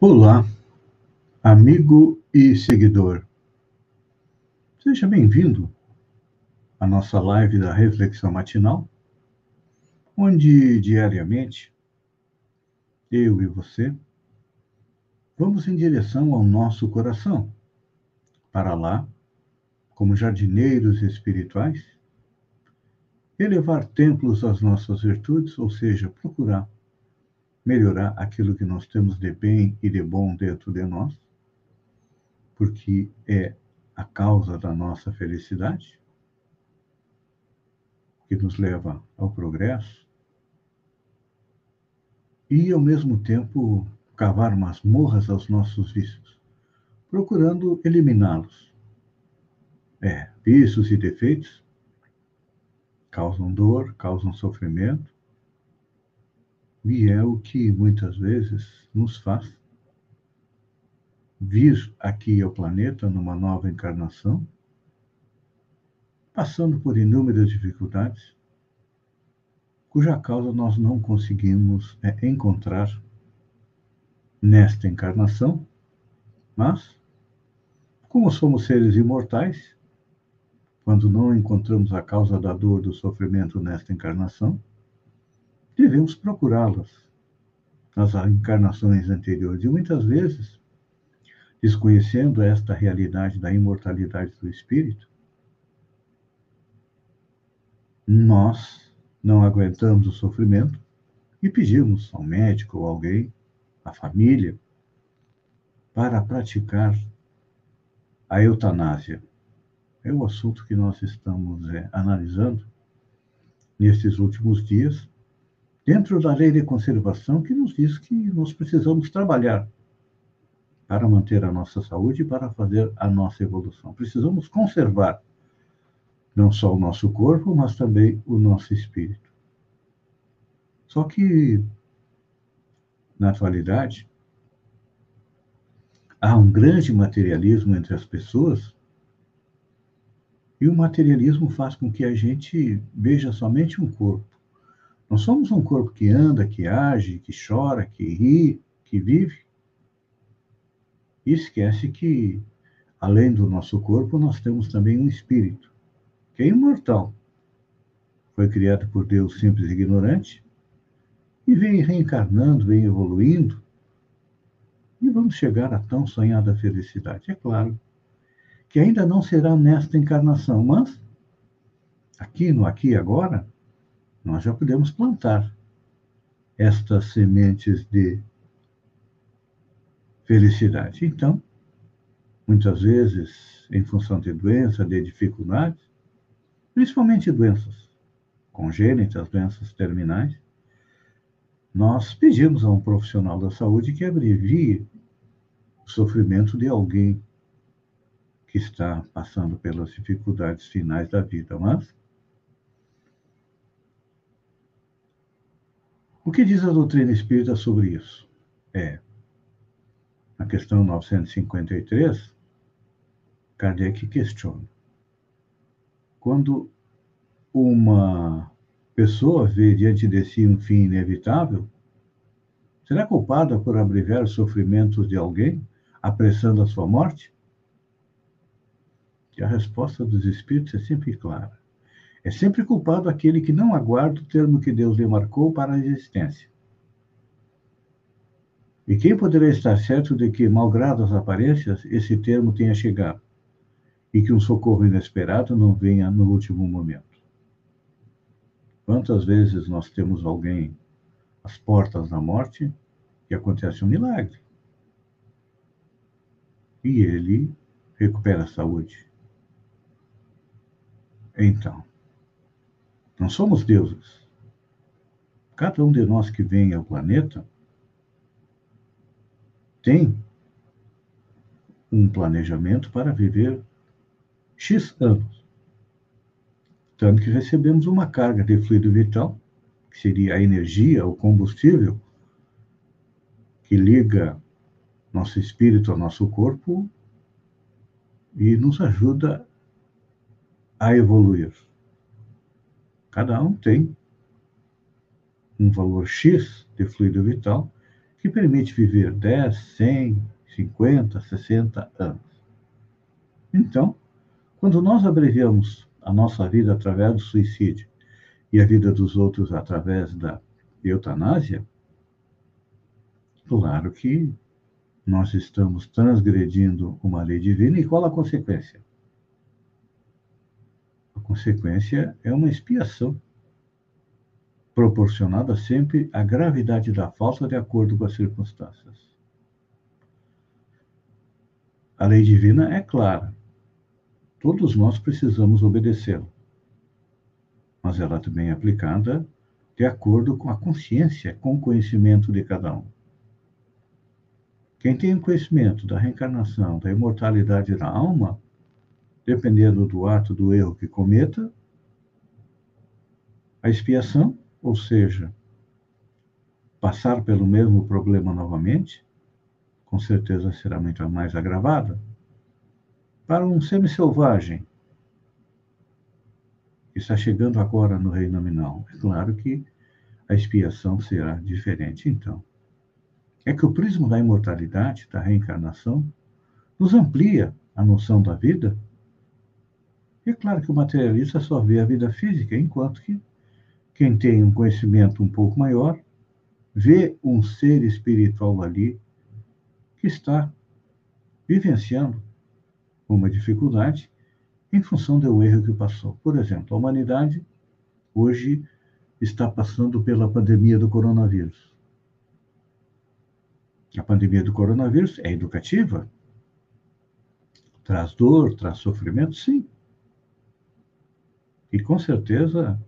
Olá, amigo e seguidor. Seja bem-vindo à nossa live da Reflexão Matinal, onde diariamente eu e você vamos em direção ao nosso coração, para lá, como jardineiros espirituais, elevar templos às nossas virtudes, ou seja, procurar melhorar aquilo que nós temos de bem e de bom dentro de nós, porque é a causa da nossa felicidade, que nos leva ao progresso, e ao mesmo tempo cavar masmorras aos nossos vícios, procurando eliminá-los. É, vícios e defeitos causam dor, causam sofrimento, e é o que muitas vezes nos faz vir aqui ao planeta numa nova encarnação, passando por inúmeras dificuldades, cuja causa nós não conseguimos é, encontrar nesta encarnação, mas, como somos seres imortais, quando não encontramos a causa da dor, do sofrimento nesta encarnação, devemos procurá-las nas encarnações anteriores. E muitas vezes, desconhecendo esta realidade da imortalidade do espírito, nós não aguentamos o sofrimento e pedimos ao médico ou alguém, à família, para praticar a eutanásia. É o assunto que nós estamos é, analisando nesses últimos dias dentro da lei de conservação que nos diz que nós precisamos trabalhar para manter a nossa saúde e para fazer a nossa evolução. Precisamos conservar não só o nosso corpo, mas também o nosso espírito. Só que, na atualidade, há um grande materialismo entre as pessoas e o materialismo faz com que a gente veja somente um corpo nós somos um corpo que anda, que age, que chora, que ri, que vive. E esquece que, além do nosso corpo, nós temos também um espírito, que é imortal. Foi criado por Deus simples e ignorante e vem reencarnando, vem evoluindo. E vamos chegar à tão sonhada felicidade. É claro que ainda não será nesta encarnação, mas aqui no aqui e agora, nós já podemos plantar estas sementes de felicidade. Então, muitas vezes, em função de doença, de dificuldades, principalmente doenças congênitas, doenças terminais, nós pedimos a um profissional da saúde que abrevie o sofrimento de alguém que está passando pelas dificuldades finais da vida. Mas O que diz a doutrina espírita sobre isso? É, na questão 953, Kardec questiona. Quando uma pessoa vê diante de si um fim inevitável, será culpada por abreviar os sofrimentos de alguém, apressando a sua morte? E a resposta dos espíritos é sempre clara. É sempre culpado aquele que não aguarda o termo que Deus lhe marcou para a existência. E quem poderá estar certo de que, malgrado as aparências, esse termo tenha chegado e que um socorro inesperado não venha no último momento? Quantas vezes nós temos alguém às portas da morte e acontece um milagre? E ele recupera a saúde. Então, não somos deuses. Cada um de nós que vem ao planeta tem um planejamento para viver X anos. Tanto que recebemos uma carga de fluido vital, que seria a energia, o combustível, que liga nosso espírito ao nosso corpo e nos ajuda a evoluir. Cada um tem um valor X de fluido vital que permite viver 10, 100, 50, 60 anos. Então, quando nós abreviamos a nossa vida através do suicídio e a vida dos outros através da eutanásia, claro que nós estamos transgredindo uma lei divina e qual a consequência? Consequência é uma expiação proporcionada sempre à gravidade da falta de acordo com as circunstâncias. A lei divina é clara. Todos nós precisamos obedecê-la. Mas ela também é aplicada de acordo com a consciência, com o conhecimento de cada um. Quem tem o conhecimento da reencarnação, da imortalidade da alma, dependendo do ato do erro que cometa, a expiação, ou seja, passar pelo mesmo problema novamente, com certeza será muito mais agravada. Para um semi-selvagem que está chegando agora no reino nominal, é claro que a expiação será diferente, então é que o prisma da imortalidade, da reencarnação, nos amplia a noção da vida. E é claro que o materialista só vê a vida física, enquanto que quem tem um conhecimento um pouco maior vê um ser espiritual ali que está vivenciando uma dificuldade em função do erro que passou. Por exemplo, a humanidade hoje está passando pela pandemia do coronavírus. A pandemia do coronavírus é educativa? Traz dor, traz sofrimento? Sim. E com certeza,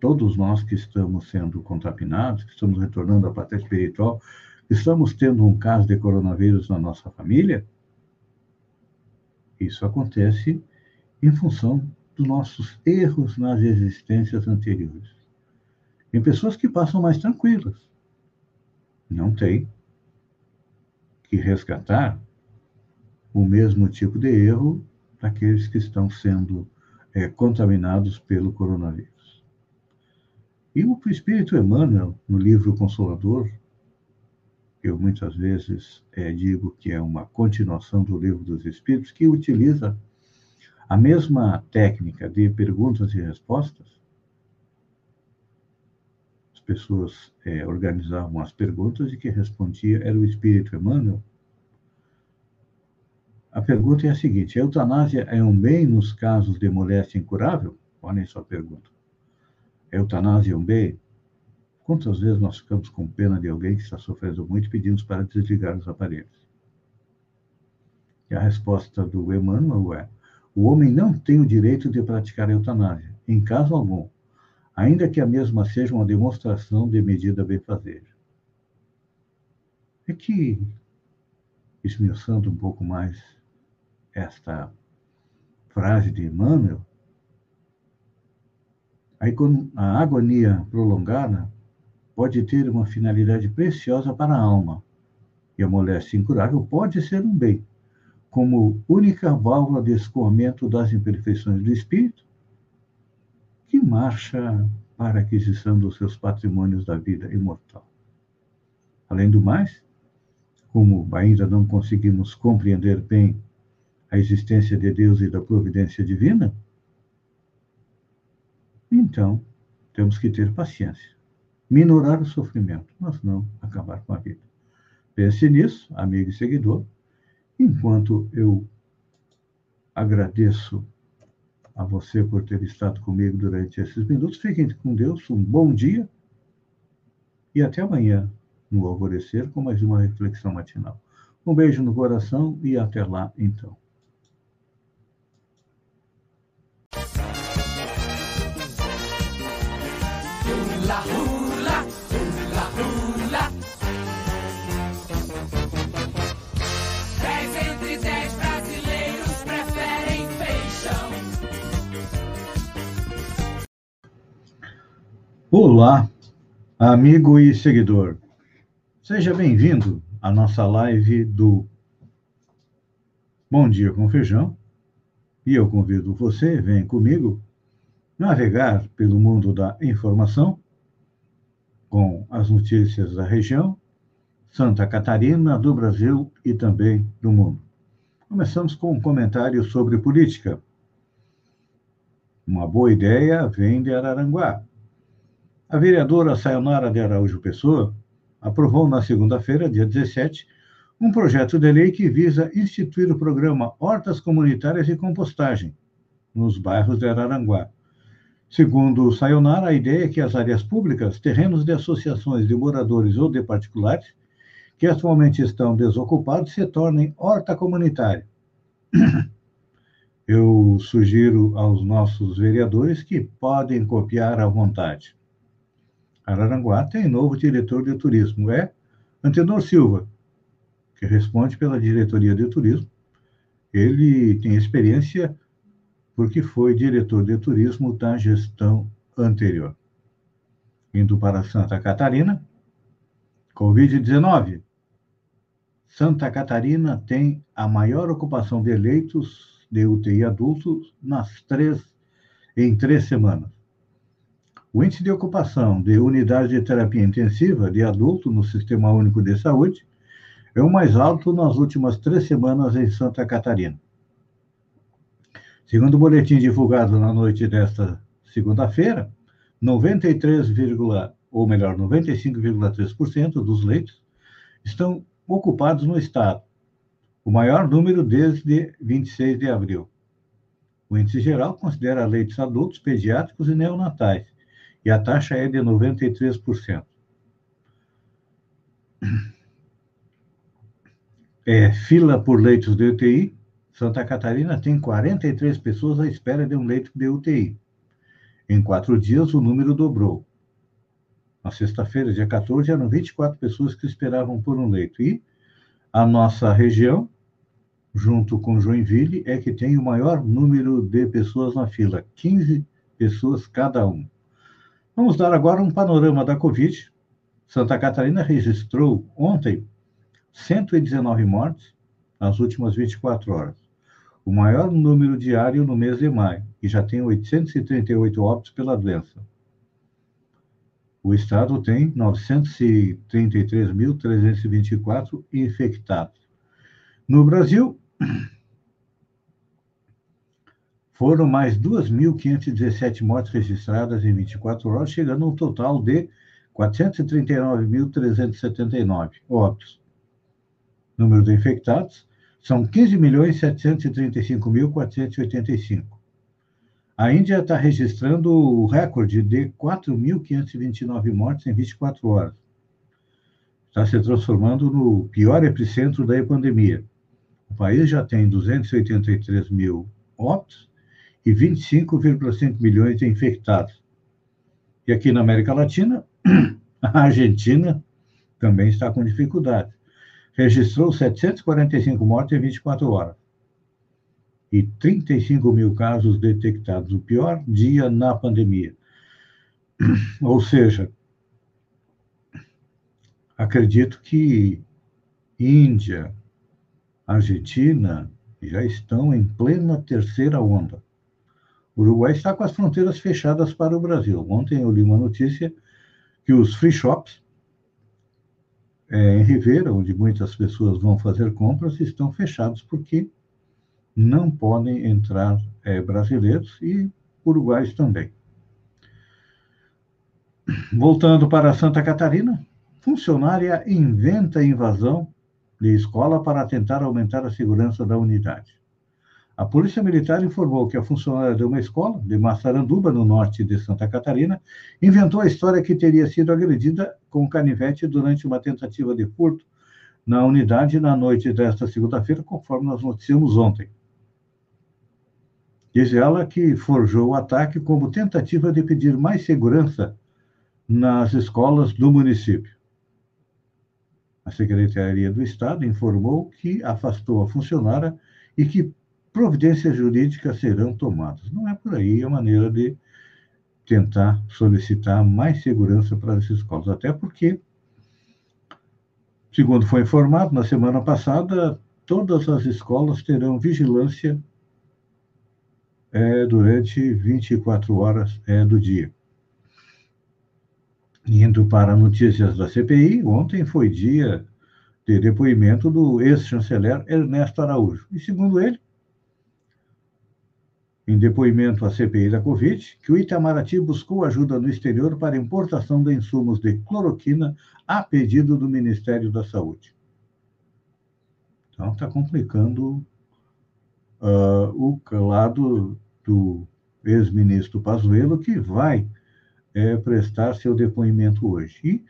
todos nós que estamos sendo contaminados, que estamos retornando à pátria espiritual, que estamos tendo um caso de coronavírus na nossa família, isso acontece em função dos nossos erros nas existências anteriores. Tem pessoas que passam mais tranquilas. Não tem que resgatar o mesmo tipo de erro daqueles que estão sendo é, contaminados pelo coronavírus. E o Espírito Emmanuel, no livro Consolador, eu muitas vezes é, digo que é uma continuação do livro dos Espíritos, que utiliza a mesma técnica de perguntas e respostas, pessoas é, organizavam as perguntas e quem respondia era o Espírito Emmanuel. A pergunta é a seguinte: a eutanásia é um bem nos casos de moléstia incurável? Olhem só a pergunta. A eutanásia é um bem? Quantas vezes nós ficamos com pena de alguém que está sofrendo muito e pedimos para desligar os aparelhos? E a resposta do Emmanuel é: o homem não tem o direito de praticar eutanásia, em caso algum, ainda que a mesma seja uma demonstração de medida bem-fazer. É que, esmiuçando um pouco mais esta frase de Emmanuel, a agonia prolongada pode ter uma finalidade preciosa para a alma, e a moléstia incurável pode ser um bem, como única válvula de escoamento das imperfeições do espírito que marcha para a aquisição dos seus patrimônios da vida imortal. Além do mais, como ainda não conseguimos compreender bem a existência de Deus e da providência divina, então temos que ter paciência, minorar o sofrimento, mas não acabar com a vida. Pense nisso, amigo e seguidor, enquanto eu agradeço a você por ter estado comigo durante esses minutos. Fiquem com Deus, um bom dia e até amanhã, no alvorecer, com mais uma reflexão matinal. Um beijo no coração e até lá, então. Olá, amigo e seguidor. Seja bem-vindo à nossa live do Bom Dia com Feijão. E eu convido você, vem comigo, navegar pelo mundo da informação com as notícias da região, Santa Catarina, do Brasil e também do mundo. Começamos com um comentário sobre política. Uma boa ideia vem de Araranguá. A vereadora Sayonara de Araújo Pessoa aprovou na segunda-feira, dia 17, um projeto de lei que visa instituir o programa Hortas Comunitárias e Compostagem nos bairros de Araranguá. Segundo Sayonara, a ideia é que as áreas públicas, terrenos de associações de moradores ou de particulares, que atualmente estão desocupados, se tornem horta comunitária. Eu sugiro aos nossos vereadores que podem copiar à vontade. Araranguá tem novo diretor de turismo, é Antenor Silva, que responde pela diretoria de turismo. Ele tem experiência porque foi diretor de turismo da gestão anterior. Indo para Santa Catarina, Covid-19. Santa Catarina tem a maior ocupação de leitos de UTI adultos nas três, em três semanas. O índice de ocupação de unidades de terapia intensiva de adulto no Sistema Único de Saúde é o mais alto nas últimas três semanas em Santa Catarina. Segundo o boletim divulgado na noite desta segunda-feira, 93, ou melhor, 95,3% dos leitos estão ocupados no estado, o maior número desde 26 de abril. O índice geral considera leitos adultos, pediátricos e neonatais, e a taxa é de 93%. É, fila por leitos de UTI, Santa Catarina tem 43 pessoas à espera de um leito de UTI. Em quatro dias, o número dobrou. Na sexta-feira, dia 14, eram 24 pessoas que esperavam por um leito. E a nossa região, junto com Joinville, é que tem o maior número de pessoas na fila, 15 pessoas cada um. Vamos dar agora um panorama da Covid. Santa Catarina registrou ontem 119 mortes nas últimas 24 horas, o maior número diário no mês de maio, e já tem 838 óbitos pela doença. O estado tem 933.324 infectados. No Brasil, foram mais 2.517 mortes registradas em 24 horas, chegando a um total de 439.379 óbitos. Número de infectados são 15.735.485. A Índia está registrando o recorde de 4.529 mortes em 24 horas. Está se transformando no pior epicentro da pandemia. O país já tem 283 mil óbitos e 25,5 milhões de infectados. E aqui na América Latina, a Argentina também está com dificuldade. Registrou 745 mortes em 24 horas e 35 mil casos detectados, o pior dia na pandemia. Ou seja, acredito que Índia, Argentina já estão em plena terceira onda. O Uruguai está com as fronteiras fechadas para o Brasil. Ontem eu li uma notícia que os free shops é, em Ribeira, onde muitas pessoas vão fazer compras, estão fechados porque não podem entrar é, brasileiros e uruguaios também. Voltando para Santa Catarina, funcionária inventa invasão de escola para tentar aumentar a segurança da unidade. A Polícia Militar informou que a funcionária de uma escola de Massaranduba, no norte de Santa Catarina, inventou a história que teria sido agredida com canivete durante uma tentativa de furto na unidade na noite desta segunda-feira, conforme nós noticiamos ontem. Diz ela que forjou o ataque como tentativa de pedir mais segurança nas escolas do município. A Secretaria do Estado informou que afastou a funcionária e que providências jurídicas serão tomadas. Não é por aí a maneira de tentar solicitar mais segurança para as escolas, até porque, segundo foi informado na semana passada, todas as escolas terão vigilância é, durante 24 horas é, do dia. Indo para notícias da CPI, ontem foi dia de depoimento do ex-chanceler Ernesto Araújo. E, segundo ele, em depoimento à CPI da Covid, que o Itamaraty buscou ajuda no exterior para importação de insumos de cloroquina a pedido do Ministério da Saúde. Então, está complicando uh, o lado do ex-ministro Pazuello, que vai é, prestar seu depoimento hoje. E,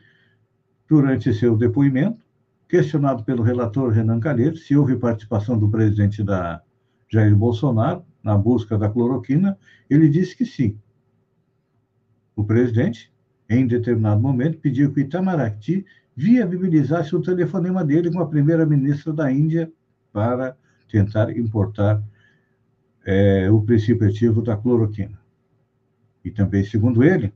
durante seu depoimento, questionado pelo relator Renan Calheiros se houve participação do presidente da Jair Bolsonaro na busca da cloroquina, ele disse que sim. O presidente, em determinado momento, pediu que Itamaraty viabilizasse o telefonema dele com a primeira-ministra da Índia para tentar importar é, o princípio ativo da cloroquina. E também, segundo ele,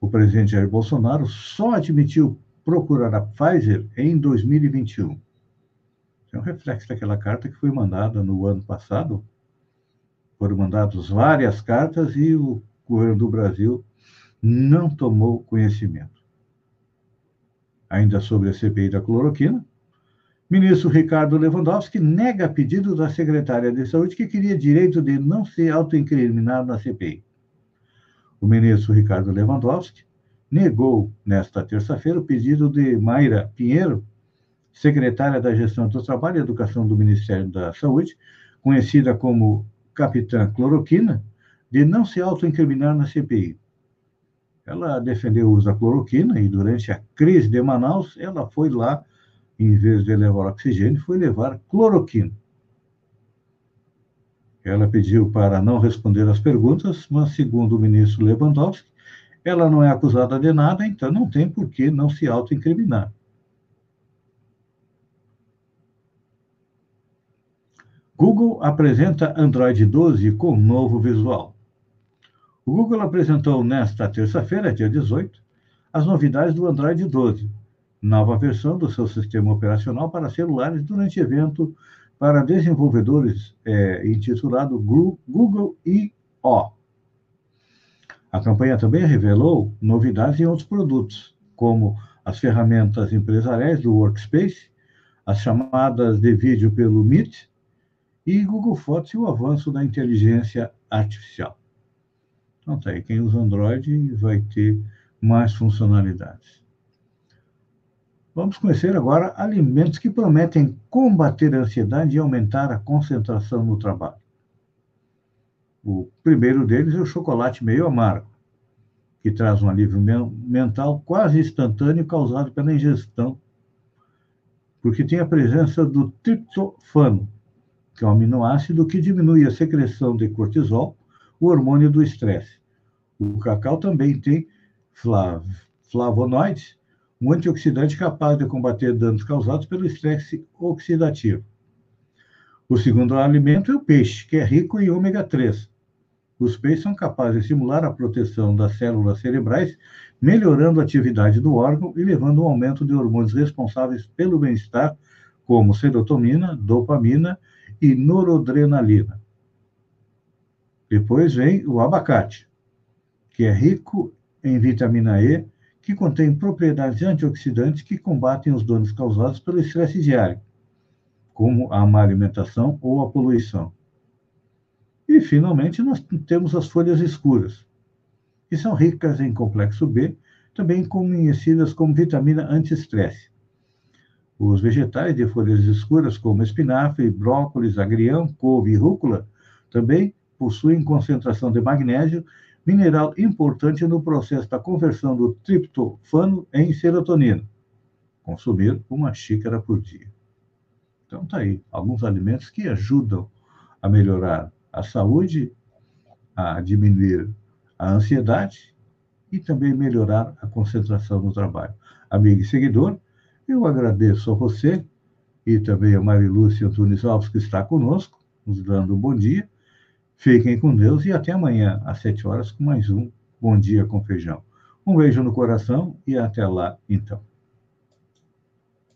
o presidente Jair Bolsonaro só admitiu procurar a Pfizer em 2021. É um reflexo daquela carta que foi mandada no ano passado. Foram mandadas várias cartas e o governo do Brasil não tomou conhecimento. Ainda sobre a CPI da cloroquina, ministro Ricardo Lewandowski nega pedido da secretária de Saúde que queria direito de não ser autoincriminado na CPI. O ministro Ricardo Lewandowski negou, nesta terça-feira, o pedido de Mayra Pinheiro, secretária da Gestão do Trabalho e Educação do Ministério da Saúde, conhecida como Capitã Cloroquina, de não se autoincriminar na CPI. Ela defendeu o uso da cloroquina e, durante a crise de Manaus, ela foi lá, em vez de levar oxigênio, foi levar cloroquina. Ela pediu para não responder às perguntas, mas, segundo o ministro Lewandowski, ela não é acusada de nada, então não tem por que não se autoincriminar. Google apresenta Android 12 com novo visual. O Google apresentou nesta terça-feira, dia 18, as novidades do Android 12, nova versão do seu sistema operacional para celulares durante evento para desenvolvedores é, intitulado Google I.O. A campanha também revelou novidades em outros produtos, como as ferramentas empresariais do Workspace, as chamadas de vídeo pelo Meet e Google Fotos e o avanço da inteligência artificial. Então tá aí, quem usa Android vai ter mais funcionalidades. Vamos conhecer agora alimentos que prometem combater a ansiedade e aumentar a concentração no trabalho. O primeiro deles é o chocolate meio amargo, que traz um alívio mental quase instantâneo causado pela ingestão, porque tem a presença do triptofano, que é um aminoácido que diminui a secreção de cortisol, o hormônio do estresse. O cacau também tem flav flavonoides, um antioxidante capaz de combater danos causados pelo estresse oxidativo. O segundo alimento é o peixe, que é rico em ômega 3, os peixes são capazes de estimular a proteção das células cerebrais, melhorando a atividade do órgão e levando ao aumento de hormônios responsáveis pelo bem-estar, como serotonina, dopamina e noradrenalina. Depois vem o abacate, que é rico em vitamina E, que contém propriedades antioxidantes que combatem os danos causados pelo estresse diário, como a má alimentação ou a poluição. E, finalmente, nós temos as folhas escuras, que são ricas em complexo B, também conhecidas como vitamina anti-estresse. Os vegetais de folhas escuras, como espinafre, brócolis, agrião, couve e rúcula, também possuem concentração de magnésio, mineral importante no processo da conversão do triptofano em serotonina. Consumir uma xícara por dia. Então, tá aí, alguns alimentos que ajudam a melhorar a saúde, a diminuir a ansiedade e também melhorar a concentração no trabalho. Amigo e seguidor, eu agradeço a você e também a Marilúcia Antunes Alves, que está conosco, nos dando um bom dia. Fiquem com Deus e até amanhã, às sete horas, com mais um Bom Dia com Feijão. Um beijo no coração e até lá, então.